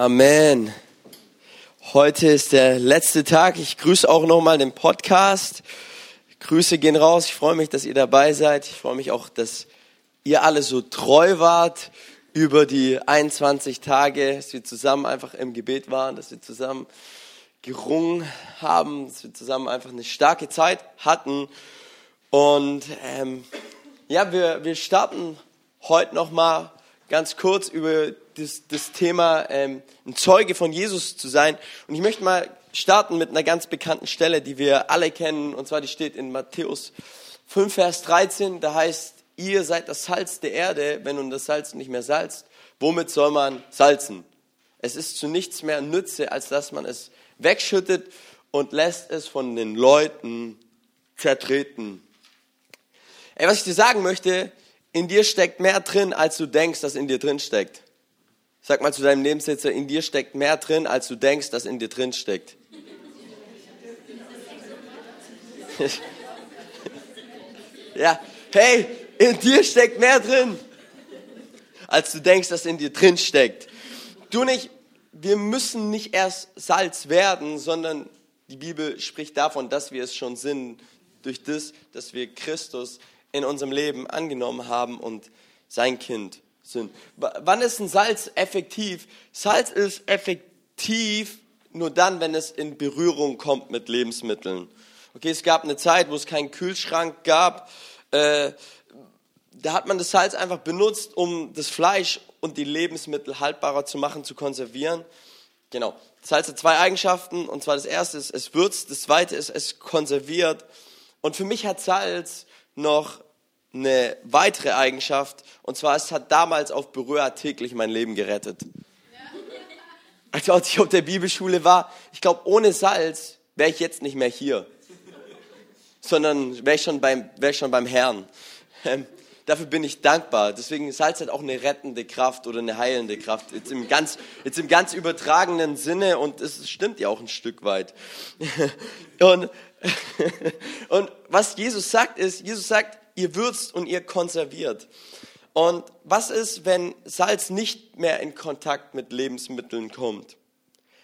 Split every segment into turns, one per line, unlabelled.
Amen. Heute ist der letzte Tag. Ich grüße auch nochmal den Podcast. Grüße gehen raus. Ich freue mich, dass ihr dabei seid. Ich freue mich auch, dass ihr alle so treu wart über die 21 Tage, dass wir zusammen einfach im Gebet waren, dass wir zusammen gerungen haben, dass wir zusammen einfach eine starke Zeit hatten. Und ähm, ja, wir, wir starten heute nochmal ganz kurz über das, das Thema, ähm, ein Zeuge von Jesus zu sein. Und ich möchte mal starten mit einer ganz bekannten Stelle, die wir alle kennen. Und zwar, die steht in Matthäus 5, Vers 13. Da heißt, ihr seid das Salz der Erde. Wenn nun das Salz nicht mehr salzt, womit soll man salzen? Es ist zu nichts mehr Nütze, als dass man es wegschüttet und lässt es von den Leuten zertreten. Ey, was ich dir sagen möchte, in dir steckt mehr drin, als du denkst, dass in dir drin steckt. Sag mal zu deinem Nebensitzer, in dir steckt mehr drin, als du denkst, dass in dir drin steckt. ja, hey, in dir steckt mehr drin, als du denkst, dass in dir drin steckt. Du nicht, wir müssen nicht erst Salz werden, sondern die Bibel spricht davon, dass wir es schon sind, durch das, dass wir Christus in unserem Leben angenommen haben und sein Kind sind. Wann ist ein Salz effektiv? Salz ist effektiv nur dann, wenn es in Berührung kommt mit Lebensmitteln. Okay, es gab eine Zeit, wo es keinen Kühlschrank gab. Äh, da hat man das Salz einfach benutzt, um das Fleisch und die Lebensmittel haltbarer zu machen, zu konservieren. Genau. Salz hat zwei Eigenschaften. Und zwar das erste ist, es würzt. Das zweite ist, es konserviert. Und für mich hat Salz noch eine weitere Eigenschaft, und zwar es hat damals auf Berührer täglich mein Leben gerettet. Also als ich auf der Bibelschule war, ich glaube, ohne Salz wäre ich jetzt nicht mehr hier, sondern wäre ich, schon beim, wär ich schon beim Herrn. Ähm, dafür bin ich dankbar. Deswegen Salz hat auch eine rettende Kraft oder eine heilende Kraft. Jetzt im ganz, jetzt im ganz übertragenen Sinne und es stimmt ja auch ein Stück weit. Und, und was Jesus sagt ist, Jesus sagt, ihr würzt und ihr konserviert. Und was ist, wenn Salz nicht mehr in Kontakt mit Lebensmitteln kommt?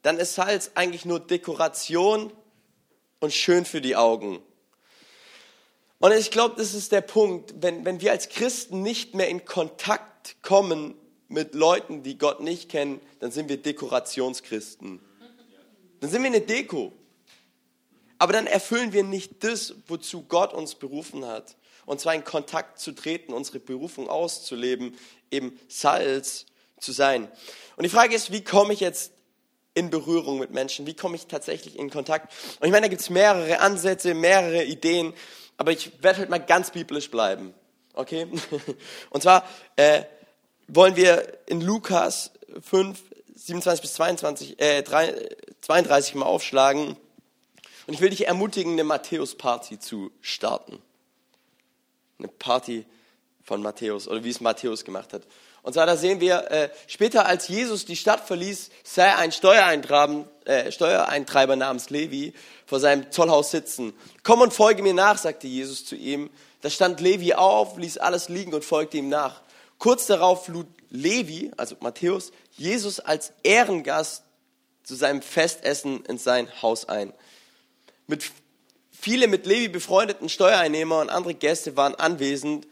Dann ist Salz eigentlich nur Dekoration und schön für die Augen. Und ich glaube, das ist der Punkt, wenn, wenn wir als Christen nicht mehr in Kontakt kommen mit Leuten, die Gott nicht kennen, dann sind wir Dekorationschristen. Dann sind wir eine Deko. Aber dann erfüllen wir nicht das, wozu Gott uns berufen hat und zwar in Kontakt zu treten, unsere Berufung auszuleben, eben Salz zu sein. Und die Frage ist, wie komme ich jetzt in Berührung mit Menschen? Wie komme ich tatsächlich in Kontakt? Und ich meine, da gibt es mehrere Ansätze, mehrere Ideen, aber ich werde halt mal ganz biblisch bleiben. Okay? Und zwar äh, wollen wir in Lukas 5, 27 bis 22, äh, 3, 32 mal aufschlagen. Und ich will dich ermutigen, eine Matthäus-Party zu starten eine Party von Matthäus oder wie es Matthäus gemacht hat. Und zwar da sehen wir, äh, später als Jesus die Stadt verließ, sah ein Steuereintreiber, äh, Steuereintreiber namens Levi vor seinem Zollhaus sitzen. Komm und folge mir nach, sagte Jesus zu ihm. Da stand Levi auf, ließ alles liegen und folgte ihm nach. Kurz darauf lud Levi, also Matthäus, Jesus als Ehrengast zu seinem Festessen in sein Haus ein. Mit Viele mit Levi befreundeten Steuereinnehmer und andere Gäste waren anwesend.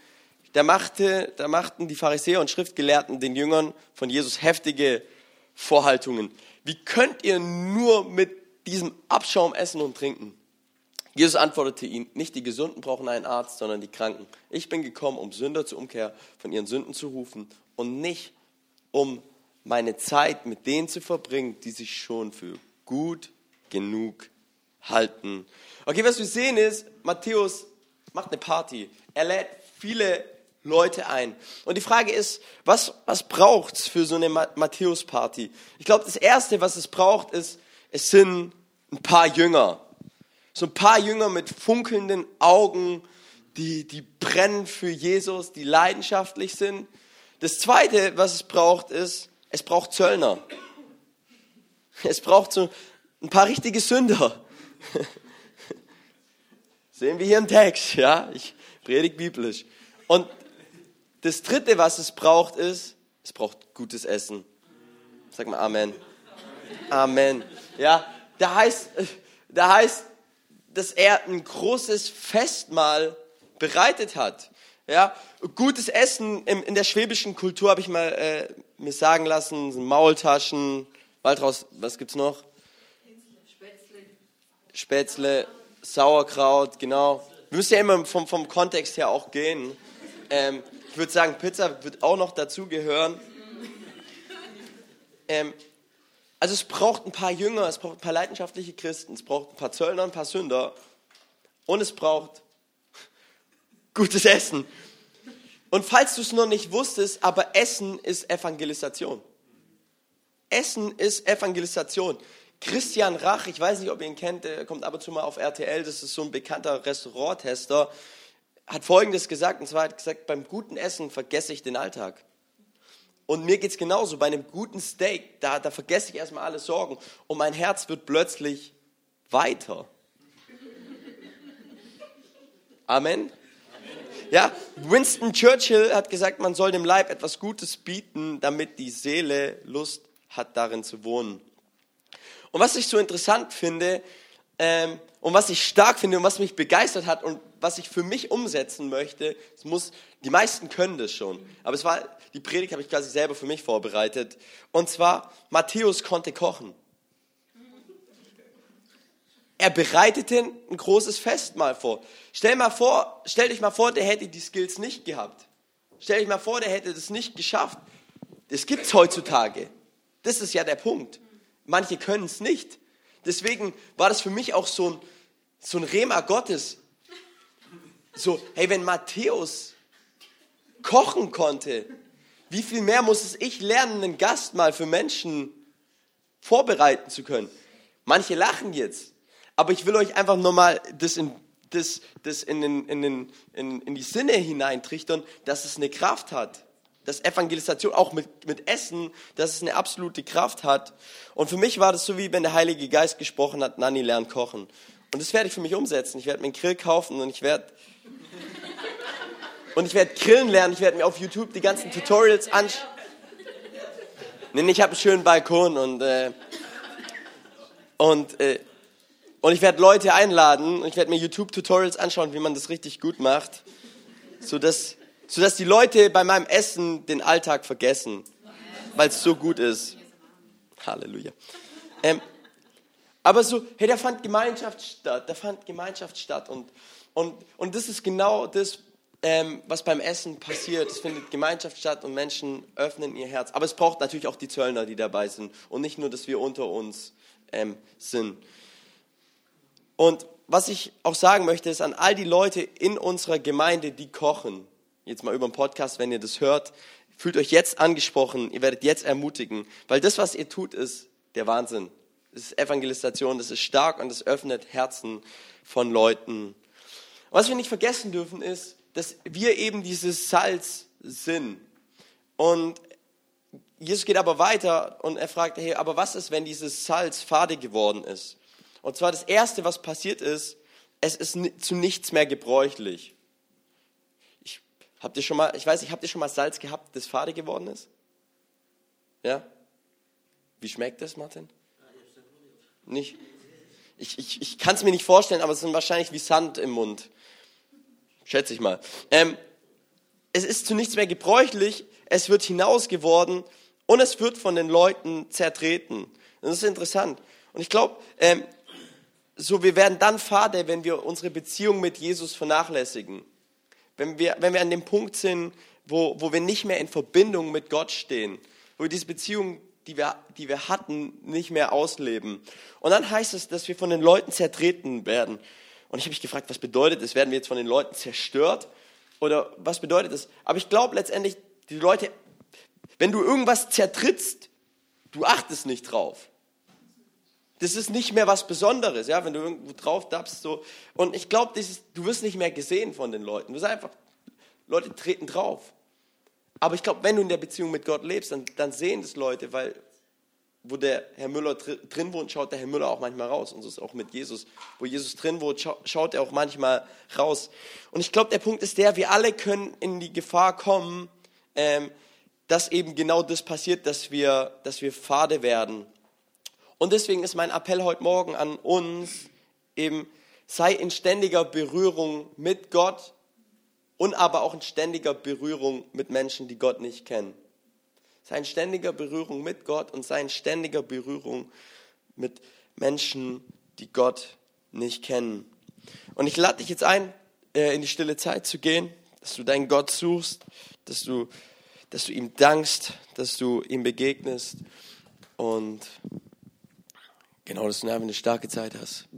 Da, machte, da machten die Pharisäer und Schriftgelehrten den Jüngern von Jesus heftige Vorhaltungen. Wie könnt ihr nur mit diesem Abschaum essen und trinken? Jesus antwortete ihnen, nicht die Gesunden brauchen einen Arzt, sondern die Kranken. Ich bin gekommen, um Sünder zur Umkehr von ihren Sünden zu rufen und nicht um meine Zeit mit denen zu verbringen, die sich schon für gut genug halten. Okay, was wir sehen ist, Matthäus macht eine Party. Er lädt viele Leute ein. Und die Frage ist, was, was braucht's für so eine Matthäus-Party? Ich glaube, das Erste, was es braucht, ist, es sind ein paar Jünger. So ein paar Jünger mit funkelnden Augen, die, die brennen für Jesus, die leidenschaftlich sind. Das Zweite, was es braucht, ist, es braucht Zöllner. Es braucht so ein paar richtige Sünder. Sehen wir hier im Text, ja? Ich predige biblisch. Und das dritte, was es braucht, ist, es braucht gutes Essen. Sag mal Amen. Amen. Ja, da heißt, da heißt, dass er ein großes Festmahl bereitet hat. Ja, gutes Essen in, in der schwäbischen Kultur habe ich mal äh, mir sagen lassen, sind Maultaschen, Waldraus, was gibt's noch? Spätzle. Spätzle, Sauerkraut, genau. Wir müssen ja immer vom, vom Kontext her auch gehen. Ähm, ich würde sagen, Pizza wird auch noch dazugehören. Ähm, also es braucht ein paar Jünger, es braucht ein paar leidenschaftliche Christen, es braucht ein paar Zöllner, ein paar Sünder und es braucht gutes Essen. Und falls du es noch nicht wusstest, aber Essen ist Evangelisation. Essen ist Evangelisation. Christian Rach, ich weiß nicht, ob ihr ihn kennt, der kommt ab und zu mal auf RTL, das ist so ein bekannter Restauranttester, hat Folgendes gesagt, und zwar hat gesagt, beim guten Essen vergesse ich den Alltag. Und mir geht es genauso, bei einem guten Steak, da, da vergesse ich erstmal alle Sorgen und mein Herz wird plötzlich weiter. Amen. Ja, Winston Churchill hat gesagt, man soll dem Leib etwas Gutes bieten, damit die Seele Lust hat, darin zu wohnen. Und was ich so interessant finde ähm, und was ich stark finde und was mich begeistert hat und was ich für mich umsetzen möchte, es muss, die meisten können das schon, aber es war, die Predigt habe ich quasi selber für mich vorbereitet. Und zwar, Matthäus konnte kochen. Er bereitete ein großes Festmahl vor. Stell, mal vor. stell dich mal vor, der hätte die Skills nicht gehabt. Stell dich mal vor, der hätte das nicht geschafft. Das gibt es heutzutage. Das ist ja der Punkt. Manche können es nicht. Deswegen war das für mich auch so ein, so ein Rema Gottes. So, hey, wenn Matthäus kochen konnte, wie viel mehr muss es ich lernen, einen Gast mal für Menschen vorbereiten zu können? Manche lachen jetzt, aber ich will euch einfach nochmal das in, das, das in, den, in, den, in, in die Sinne hineintrichtern, dass es eine Kraft hat dass Evangelisation auch mit, mit Essen, dass es eine absolute Kraft hat. Und für mich war das so, wie wenn der Heilige Geist gesprochen hat, Nanni lernt kochen. Und das werde ich für mich umsetzen. Ich werde mir einen Grill kaufen und ich werde und ich werde grillen lernen. Ich werde mir auf YouTube die ganzen Tutorials anschauen. Nee, ich habe einen schönen Balkon und äh, und äh, und ich werde Leute einladen und ich werde mir YouTube-Tutorials anschauen, wie man das richtig gut macht, so dass sodass die Leute bei meinem Essen den Alltag vergessen, weil es so gut ist. Halleluja. Ähm, aber so, hey, da fand Gemeinschaft statt, da fand Gemeinschaft statt und, und, und das ist genau das, ähm, was beim Essen passiert. Es findet Gemeinschaft statt und Menschen öffnen ihr Herz. Aber es braucht natürlich auch die Zöllner, die dabei sind und nicht nur, dass wir unter uns ähm, sind. Und was ich auch sagen möchte, ist an all die Leute in unserer Gemeinde, die kochen, jetzt mal über den Podcast, wenn ihr das hört, fühlt euch jetzt angesprochen, ihr werdet jetzt ermutigen, weil das, was ihr tut, ist der Wahnsinn. Das ist Evangelisation, das ist stark und es öffnet Herzen von Leuten. Was wir nicht vergessen dürfen, ist, dass wir eben dieses Salz sind. Und Jesus geht aber weiter und er fragt, hey, aber was ist, wenn dieses Salz fade geworden ist? Und zwar das Erste, was passiert ist, es ist zu nichts mehr gebräuchlich. Habt ihr schon mal, ich weiß nicht, habt ihr schon mal Salz gehabt, das fade geworden ist? Ja? Wie schmeckt das, Martin? Nicht? Ich, ich, ich kann es mir nicht vorstellen, aber es sind wahrscheinlich wie Sand im Mund. Schätze ich mal. Ähm, es ist zu nichts mehr gebräuchlich, es wird hinausgeworden und es wird von den Leuten zertreten. Das ist interessant. Und ich glaube, ähm, so wir werden dann fade, wenn wir unsere Beziehung mit Jesus vernachlässigen wenn wir, wenn wir an dem Punkt sind, wo, wo wir nicht mehr in Verbindung mit Gott stehen, wo wir diese Beziehung, die wir, die wir hatten, nicht mehr ausleben. Und dann heißt es, dass wir von den Leuten zertreten werden. Und ich habe mich gefragt, was bedeutet das? Werden wir jetzt von den Leuten zerstört? Oder was bedeutet das? Aber ich glaube letztendlich, die Leute, wenn du irgendwas zertrittst, du achtest nicht drauf. Das ist nicht mehr was Besonderes, ja, wenn du irgendwo drauf dabst, so. Und ich glaube, du wirst nicht mehr gesehen von den Leuten. Du wirst einfach, Leute treten drauf. Aber ich glaube, wenn du in der Beziehung mit Gott lebst, dann, dann sehen das Leute, weil wo der Herr Müller drin wohnt, schaut der Herr Müller auch manchmal raus. Und so ist auch mit Jesus. Wo Jesus drin wohnt, schaut er auch manchmal raus. Und ich glaube, der Punkt ist der, wir alle können in die Gefahr kommen, ähm, dass eben genau das passiert, dass wir, dass wir fade werden. Und deswegen ist mein Appell heute Morgen an uns eben, sei in ständiger Berührung mit Gott und aber auch in ständiger Berührung mit Menschen, die Gott nicht kennen. Sei in ständiger Berührung mit Gott und sei in ständiger Berührung mit Menschen, die Gott nicht kennen. Und ich lade dich jetzt ein, äh, in die stille Zeit zu gehen, dass du deinen Gott suchst, dass du, dass du ihm dankst, dass du ihm begegnest und Genau, dass du einfach eine starke Zeit hast.